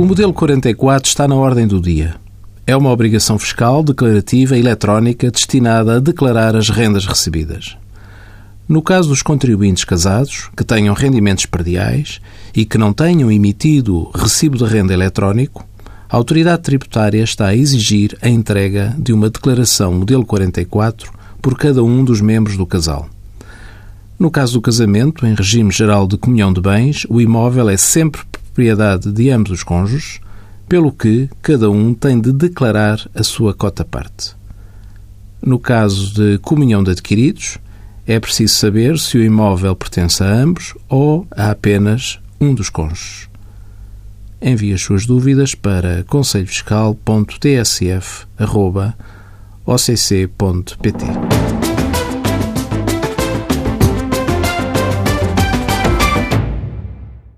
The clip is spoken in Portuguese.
O modelo 44 está na ordem do dia. É uma obrigação fiscal declarativa eletrónica destinada a declarar as rendas recebidas. No caso dos contribuintes casados que tenham rendimentos perdiais e que não tenham emitido recibo de renda eletrónico, a autoridade tributária está a exigir a entrega de uma declaração modelo 44 por cada um dos membros do casal. No caso do casamento, em regime geral de comunhão de bens, o imóvel é sempre propriedade de ambos os cônjuges, pelo que cada um tem de declarar a sua cota-parte. No caso de comunhão de adquiridos, é preciso saber se o imóvel pertence a ambos ou a apenas um dos cônjuges. Envie as suas dúvidas para conselhofiscal.tsf.occ.pt.